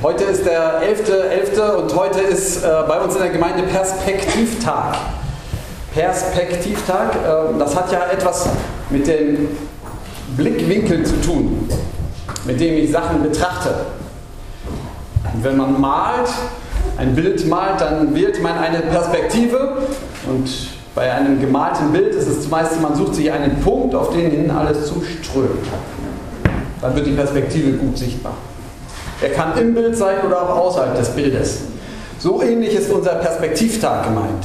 Heute ist der 11.11. .11. und heute ist äh, bei uns in der Gemeinde Perspektivtag. Perspektivtag, äh, das hat ja etwas mit den Blickwinkeln zu tun, mit dem ich Sachen betrachte. Und wenn man malt, ein Bild malt, dann wählt man eine Perspektive und bei einem gemalten Bild ist es zumeist, man sucht sich einen Punkt, auf den hin alles zuströmt. Dann wird die Perspektive gut sichtbar. Er kann im Bild sein oder auch außerhalb des Bildes. So ähnlich ist unser Perspektivtag gemeint.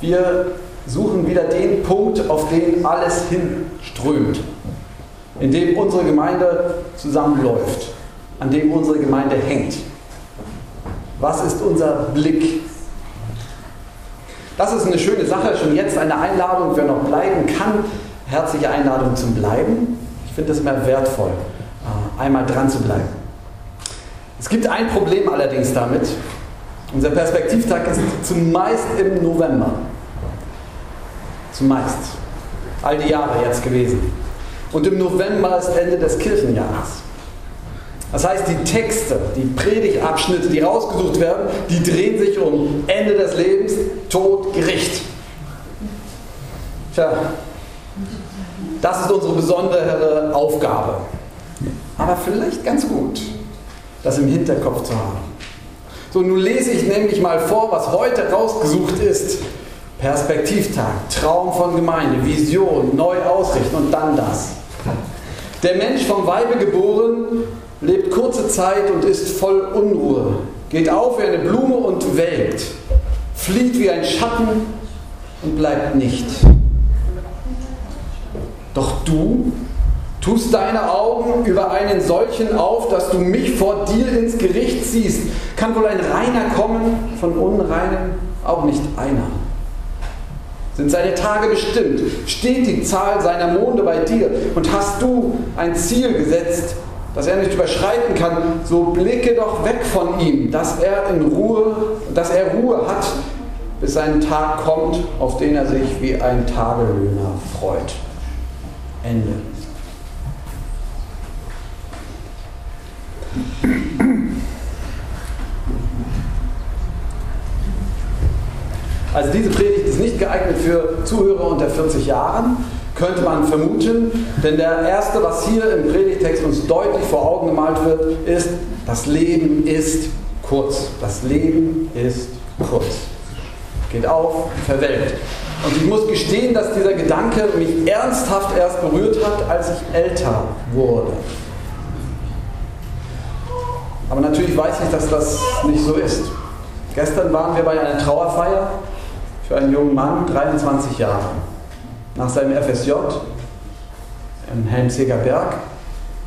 Wir suchen wieder den Punkt, auf den alles hinströmt, in dem unsere Gemeinde zusammenläuft, an dem unsere Gemeinde hängt. Was ist unser Blick? Das ist eine schöne Sache, schon jetzt eine Einladung, wer noch bleiben kann. Herzliche Einladung zum Bleiben. Ich finde es immer wertvoll, äh, einmal dran zu bleiben. Es gibt ein Problem allerdings damit. Unser Perspektivtag ist zumeist im November. Zumeist. All die Jahre jetzt gewesen. Und im November ist Ende des Kirchenjahres. Das heißt, die Texte, die Predigtabschnitte, die rausgesucht werden, die drehen sich um Ende des Lebens, Tod, Gericht. Tja, das ist unsere besondere Aufgabe. Aber vielleicht ganz gut das im Hinterkopf zu haben. So, nun lese ich nämlich mal vor, was heute rausgesucht ist. Perspektivtag, Traum von Gemeinde, Vision, neu ausrichten und dann das. Der Mensch vom Weibe geboren, lebt kurze Zeit und ist voll Unruhe, geht auf wie eine Blume und welkt, flieht wie ein Schatten und bleibt nicht. Doch du Tust deine Augen über einen solchen auf, dass du mich vor dir ins Gericht ziehst. Kann wohl ein Reiner kommen, von Unreinen auch nicht einer. Sind seine Tage bestimmt? Steht die Zahl seiner Monde bei dir? Und hast du ein Ziel gesetzt, das er nicht überschreiten kann, so blicke doch weg von ihm, dass er in Ruhe, dass er Ruhe hat, bis sein Tag kommt, auf den er sich wie ein Tagelöhner freut. Ende. Also diese Predigt ist nicht geeignet für Zuhörer unter 40 Jahren, könnte man vermuten, denn der erste, was hier im Predigtext uns deutlich vor Augen gemalt wird, ist, das Leben ist kurz. Das Leben ist kurz. Geht auf, verwelkt. Und ich muss gestehen, dass dieser Gedanke mich ernsthaft erst berührt hat, als ich älter wurde. Aber natürlich weiß ich, dass das nicht so ist. Gestern waren wir bei einer Trauerfeier für einen jungen Mann, 23 Jahre. Nach seinem FSJ im Helmseger Berg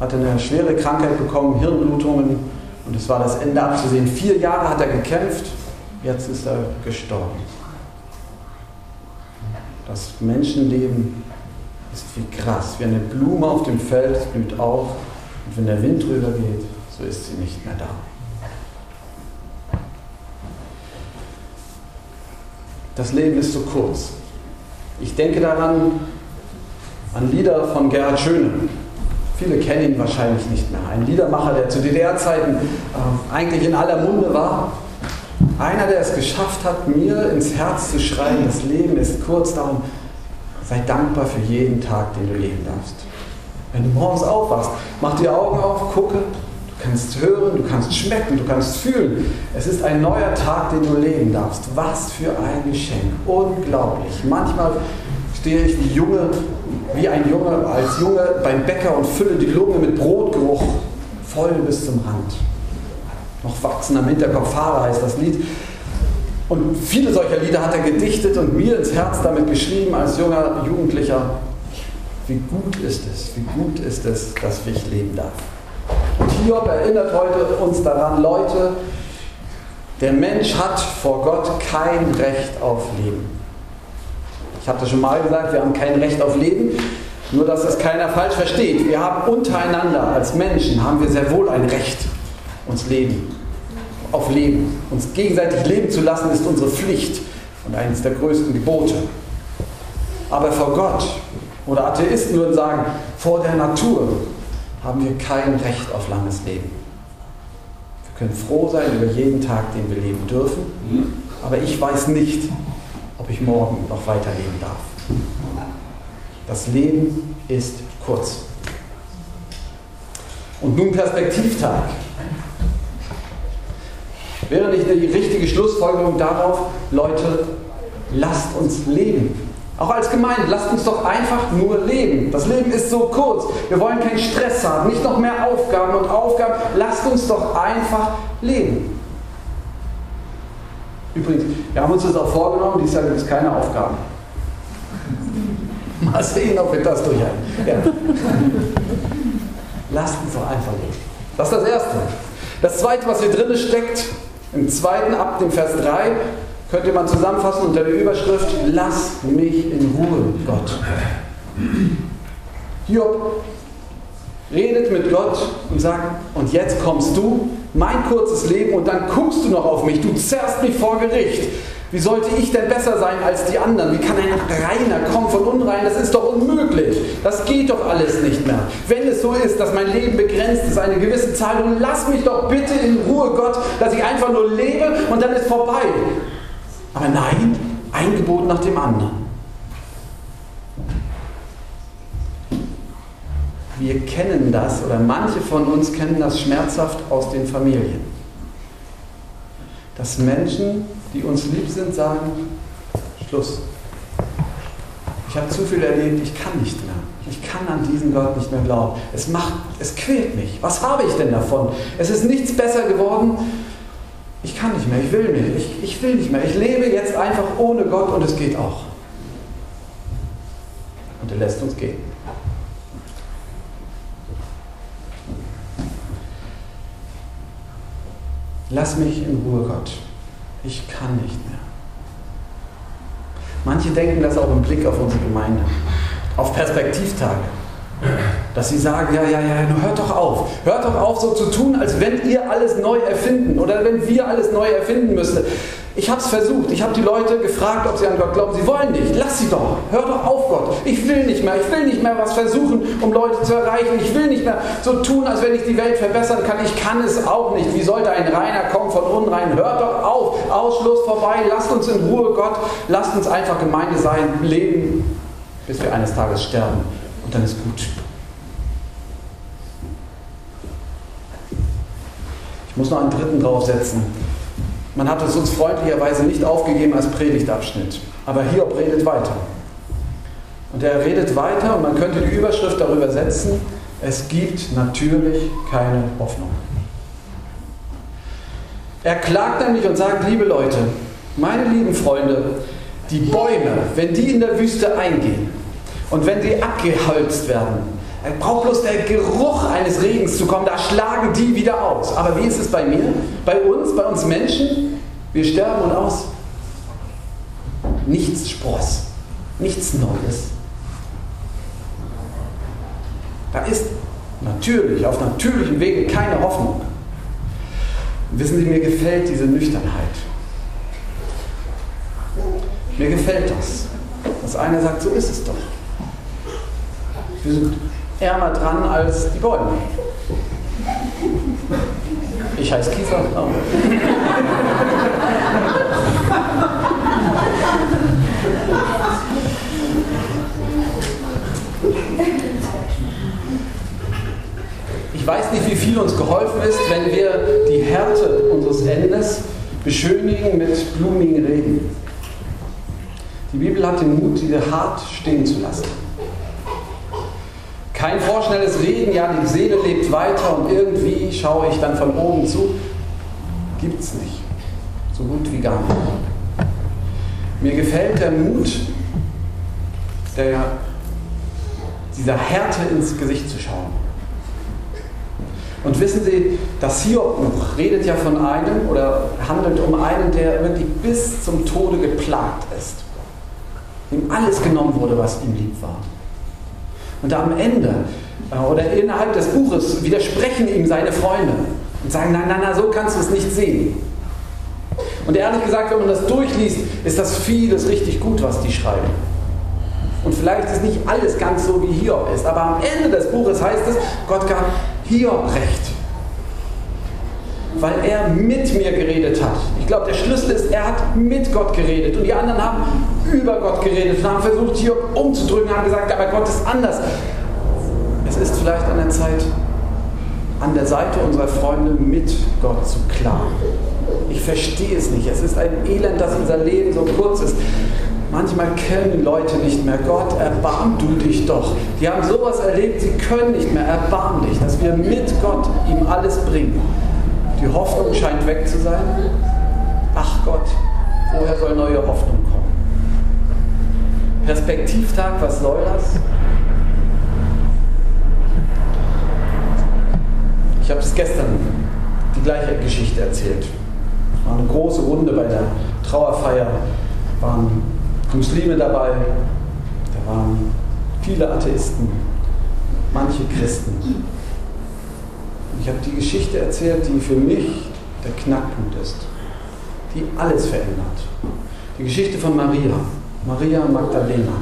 hat er eine schwere Krankheit bekommen, Hirnblutungen und es war das Ende abzusehen. Vier Jahre hat er gekämpft, jetzt ist er gestorben. Das Menschenleben ist wie Gras, wie eine Blume auf dem Feld, blüht auf und wenn der Wind drüber geht, so ist sie nicht mehr da. Das Leben ist so kurz. Ich denke daran an Lieder von Gerhard Schöne. Viele kennen ihn wahrscheinlich nicht mehr. Ein Liedermacher, der zu DDR-Zeiten äh, eigentlich in aller Munde war. Einer, der es geschafft hat, mir ins Herz zu schreien, das Leben ist kurz, darum sei dankbar für jeden Tag, den du leben darfst. Wenn du morgens aufwachst, mach die Augen auf, gucke, Du kannst hören, du kannst schmecken, du kannst fühlen. Es ist ein neuer Tag, den du leben darfst. Was für ein Geschenk. Unglaublich. Manchmal stehe ich wie Junge, wie ein Junge, als Junge beim Bäcker und fülle die Lunge mit Brotgeruch voll bis zum Rand. Noch wachsen am Hinterkopf, Fahrer heißt das Lied. Und viele solcher Lieder hat er gedichtet und mir ins Herz damit geschrieben als junger Jugendlicher. Wie gut ist es, wie gut ist es, dass ich leben darf. Hiob erinnert heute uns daran, Leute, der Mensch hat vor Gott kein Recht auf Leben. Ich habe das schon mal gesagt, wir haben kein Recht auf Leben, nur dass das keiner falsch versteht. Wir haben untereinander als Menschen haben wir sehr wohl ein Recht, uns leben, auf Leben. Uns gegenseitig leben zu lassen, ist unsere Pflicht und eines der größten Gebote. Aber vor Gott, oder Atheisten würden sagen, vor der Natur haben wir kein Recht auf langes Leben. Wir können froh sein über jeden Tag, den wir leben dürfen. Aber ich weiß nicht, ob ich morgen noch weiterleben darf. Das Leben ist kurz. Und nun Perspektivtag. Wäre nicht die richtige Schlussfolgerung darauf, Leute, lasst uns leben. Auch als Gemeinde, lasst uns doch einfach nur leben. Das Leben ist so kurz. Wir wollen keinen Stress haben, nicht noch mehr Aufgaben und Aufgaben. Lasst uns doch einfach leben. Übrigens, wir haben uns das auch vorgenommen, dieses Jahr gibt es keine Aufgaben. Mal sehen, ob wir das durchhalten. Ja. Lasst uns doch einfach leben. Das ist das Erste. Das Zweite, was hier drin steckt, im zweiten ab dem Vers 3, könnte man zusammenfassen unter der Überschrift, lass mich in Ruhe, Gott. Hiob redet mit Gott und sagt, und jetzt kommst du, mein kurzes Leben, und dann guckst du noch auf mich, du zerrst mich vor Gericht. Wie sollte ich denn besser sein als die anderen? Wie kann ein Reiner kommen von Unrein? Das ist doch unmöglich. Das geht doch alles nicht mehr. Wenn es so ist, dass mein Leben begrenzt ist, eine gewisse Zahl, dann lass mich doch bitte in Ruhe, Gott, dass ich einfach nur lebe und dann ist vorbei. Aber nein, ein Gebot nach dem anderen. Wir kennen das oder manche von uns kennen das schmerzhaft aus den Familien. Dass Menschen, die uns lieb sind, sagen, Schluss. Ich habe zu viel erlebt, ich kann nicht mehr. Ich kann an diesen Gott nicht mehr glauben. Es macht, es quält mich. Was habe ich denn davon? Es ist nichts besser geworden ich kann nicht mehr, ich will nicht, ich, ich will nicht mehr. Ich lebe jetzt einfach ohne Gott und es geht auch. Und er lässt uns gehen. Lass mich in Ruhe, Gott. Ich kann nicht mehr. Manche denken das auch im Blick auf unsere Gemeinde, auf Perspektivtage. Dass sie sagen, ja, ja, ja, nur hört doch auf. Hört doch auf, so zu tun, als wenn ihr alles neu erfinden oder wenn wir alles neu erfinden müssten. Ich habe es versucht. Ich habe die Leute gefragt, ob sie an Gott glauben. Sie wollen nicht. Lass sie doch. Hör doch auf, Gott. Ich will nicht mehr. Ich will nicht mehr was versuchen, um Leute zu erreichen. Ich will nicht mehr so tun, als wenn ich die Welt verbessern kann. Ich kann es auch nicht. Wie sollte ein Reiner kommen von Unrein? Hört doch auf. Ausschluss vorbei. Lasst uns in Ruhe, Gott. Lasst uns einfach Gemeinde sein, leben, bis wir eines Tages sterben und dann ist gut. Ich muss noch einen dritten draufsetzen. Man hat es uns freundlicherweise nicht aufgegeben als Predigtabschnitt. Aber Hiob redet weiter. Und er redet weiter und man könnte die Überschrift darüber setzen, es gibt natürlich keine Hoffnung. Er klagt nämlich und sagt, liebe Leute, meine lieben Freunde, die Bäume, wenn die in der Wüste eingehen, und wenn sie abgeholzt werden, braucht bloß der Geruch eines Regens zu kommen, da schlagen die wieder aus. Aber wie ist es bei mir? Bei uns, bei uns Menschen? Wir sterben und aus. Nichts Spross, nichts Neues. Da ist natürlich, auf natürlichem Wege keine Hoffnung. Wissen Sie, mir gefällt diese Nüchternheit. Mir gefällt das. Dass einer sagt, so ist es doch. Wir sind ärmer dran als die Bäume. Ich heiße Kiefer. Ich weiß nicht, wie viel uns geholfen ist, wenn wir die Härte unseres Endes beschönigen mit blumigen Reden. Die Bibel hat den Mut, diese hart stehen zu lassen. Kein vorschnelles Reden, ja, die Seele lebt weiter und irgendwie schaue ich dann von oben zu. Gibt es nicht. So gut wie gar nicht. Mir gefällt der Mut, der, dieser Härte ins Gesicht zu schauen. Und wissen Sie, das Hiob-Buch redet ja von einem oder handelt um einen, der wirklich bis zum Tode geplagt ist. Dem alles genommen wurde, was ihm lieb war. Und am Ende äh, oder innerhalb des Buches widersprechen ihm seine Freunde und sagen, nein, nein, nein, so kannst du es nicht sehen. Und ehrlich gesagt, wenn man das durchliest, ist das vieles richtig gut, was die schreiben. Und vielleicht ist nicht alles ganz so, wie Hiob ist, aber am Ende des Buches heißt es, Gott gab Hiob recht. Weil er mit mir geredet hat. Ich glaube, der Schlüssel ist, er hat mit Gott geredet und die anderen haben über Gott geredet und haben versucht, hier umzudrücken, haben gesagt, aber Gott ist anders. Es ist vielleicht an der Zeit, an der Seite unserer Freunde mit Gott zu klagen. Ich verstehe es nicht. Es ist ein Elend, dass unser Leben so kurz ist. Manchmal können Leute nicht mehr. Gott, erbarm du dich doch. Die haben sowas erlebt, sie können nicht mehr. Erbarm dich, dass wir mit Gott ihm alles bringen. Die Hoffnung scheint weg zu sein. Ach Gott, woher soll neue Hoffnung kommen? Perspektivtag, was soll das? Ich habe es gestern die gleiche Geschichte erzählt. Es war eine große Runde bei der Trauerfeier. Waren Muslime dabei, da waren viele Atheisten, manche Christen. Ich habe die Geschichte erzählt, die für mich der Knackpunkt ist, die alles verändert. Die Geschichte von Maria, Maria Magdalena.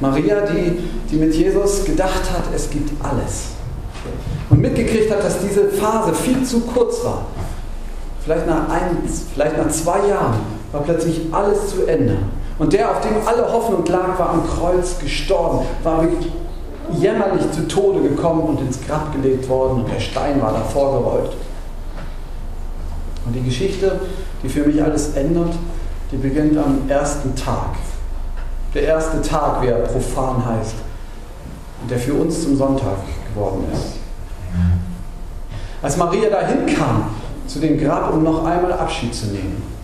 Maria, die, die mit Jesus gedacht hat, es gibt alles und mitgekriegt hat, dass diese Phase viel zu kurz war. Vielleicht nach, ein, vielleicht nach zwei Jahren war plötzlich alles zu Ende. Und der, auf dem alle Hoffnung lag, war am Kreuz gestorben, war jämmerlich zu Tode gekommen und ins Grab gelegt worden und der Stein war davor gerollt. Und die Geschichte, die für mich alles ändert, die beginnt am ersten Tag. Der erste Tag, wie er profan heißt und der für uns zum Sonntag geworden ist. Als Maria dahin kam zu dem Grab, um noch einmal Abschied zu nehmen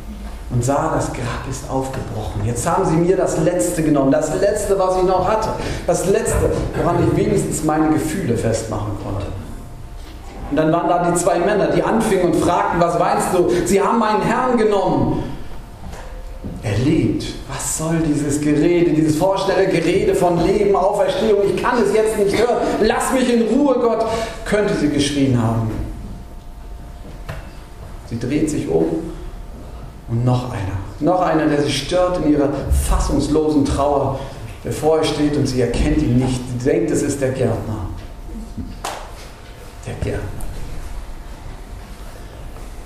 und sah, das Grab ist aufgebrochen. Jetzt haben sie mir das Letzte genommen, das Letzte, was ich noch hatte, das Letzte, woran ich wenigstens meine Gefühle festmachen konnte. Und dann waren da die zwei Männer, die anfingen und fragten, was meinst du? Sie haben meinen Herrn genommen. Er lebt. Was soll dieses Gerede, dieses Vorstellergerede von Leben, Auferstehung? Ich kann es jetzt nicht hören. Lass mich in Ruhe, Gott, könnte sie geschrien haben. Sie dreht sich um und noch einer. Noch einer, der sie stört in ihrer fassungslosen Trauer, der vor ihr steht und sie erkennt ihn nicht. Sie denkt, es ist der Gärtner. Der Gärtner.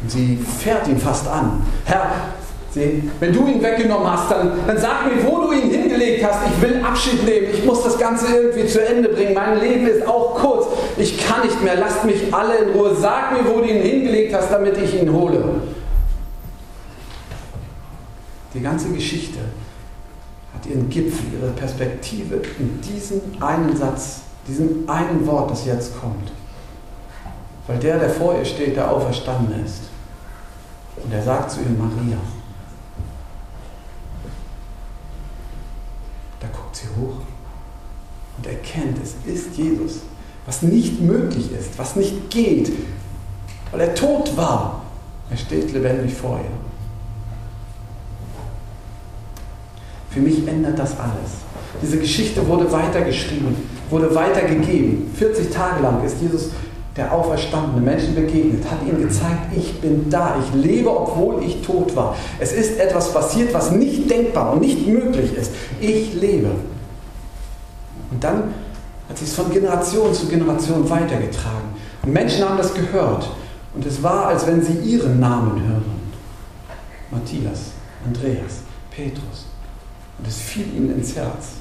Und sie fährt ihn fast an. Herr, wenn du ihn weggenommen hast, dann, dann sag mir, wo du ihn hingelegt hast. Ich will Abschied nehmen. Ich muss das Ganze irgendwie zu Ende bringen. Mein Leben ist auch kurz. Ich kann nicht mehr. Lasst mich alle in Ruhe. Sag mir, wo du ihn hingelegt hast, damit ich ihn hole. Die ganze Geschichte hat ihren Gipfel, ihre Perspektive in diesem einen Satz, diesem einen Wort, das jetzt kommt. Weil der, der vor ihr steht, der auferstanden ist. Und er sagt zu ihr, Maria. sie hoch und erkennt, es ist Jesus. Was nicht möglich ist, was nicht geht, weil er tot war. Er steht lebendig vor ihr. Für mich ändert das alles. Diese Geschichte wurde weitergeschrieben, wurde weitergegeben. 40 Tage lang ist Jesus der auferstandene Menschen begegnet, hat ihnen gezeigt, ich bin da, ich lebe, obwohl ich tot war. Es ist etwas passiert, was nicht denkbar und nicht möglich ist. Ich lebe. Und dann hat sich es von Generation zu Generation weitergetragen. Und Menschen haben das gehört. Und es war, als wenn sie ihren Namen hören. Matthias, Andreas, Petrus. Und es fiel ihnen ins Herz.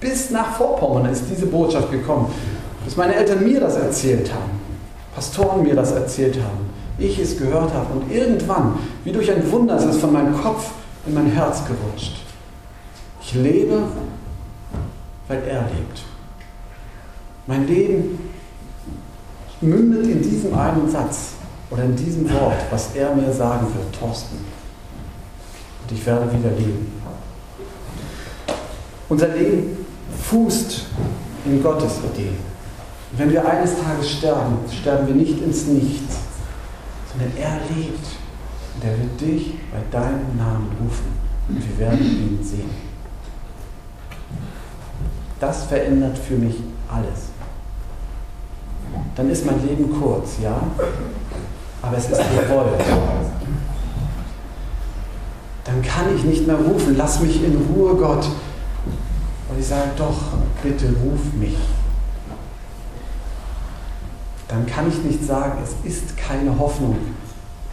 Bis nach Vorpommern ist diese Botschaft gekommen. Bis meine Eltern mir das erzählt haben. Pastoren mir das erzählt haben, ich es gehört habe und irgendwann, wie durch ein Wunder, ist es von meinem Kopf in mein Herz gerutscht. Ich lebe, weil er lebt. Mein Leben mündet in diesem einen Satz oder in diesem Wort, was er mir sagen wird, Thorsten. Und ich werde wieder leben. Unser Leben fußt in Gottes Idee. Wenn wir eines Tages sterben, sterben wir nicht ins Nichts, sondern er lebt und er wird dich bei deinem Namen rufen und wir werden ihn sehen. Das verändert für mich alles. Dann ist mein Leben kurz, ja, aber es ist gewollt. Dann kann ich nicht mehr rufen, lass mich in Ruhe, Gott. Und ich sage, doch, bitte ruf mich. dann kann ich nicht sagen, es ist keine Hoffnung,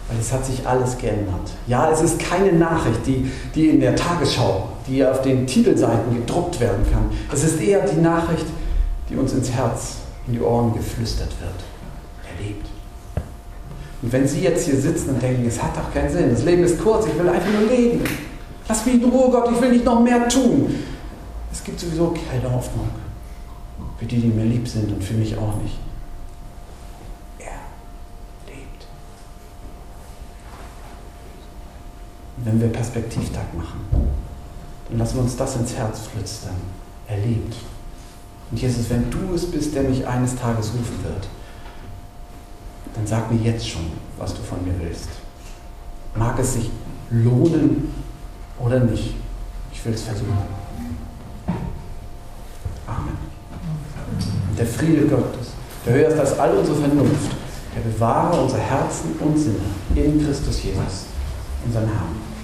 weil es hat sich alles geändert. Ja, es ist keine Nachricht, die, die in der Tagesschau, die auf den Titelseiten gedruckt werden kann. Es ist eher die Nachricht, die uns ins Herz, in die Ohren geflüstert wird. Er lebt. Und wenn Sie jetzt hier sitzen und denken, es hat doch keinen Sinn, das Leben ist kurz, ich will einfach nur leben. Lass mich in Ruhe, Gott, ich will nicht noch mehr tun. Es gibt sowieso keine Hoffnung. Für die, die mir lieb sind und für mich auch nicht. wenn wir Perspektivtag machen, dann lassen wir uns das ins Herz flüstern. Er lebt. Und Jesus, wenn du es bist, der mich eines Tages rufen wird, dann sag mir jetzt schon, was du von mir willst. Mag es sich lohnen oder nicht? Ich will es versuchen. Der Friede Gottes, der höher ist als all unsere Vernunft, der bewahre unsere Herzen und Sinne in Christus Jesus, unseren Herrn.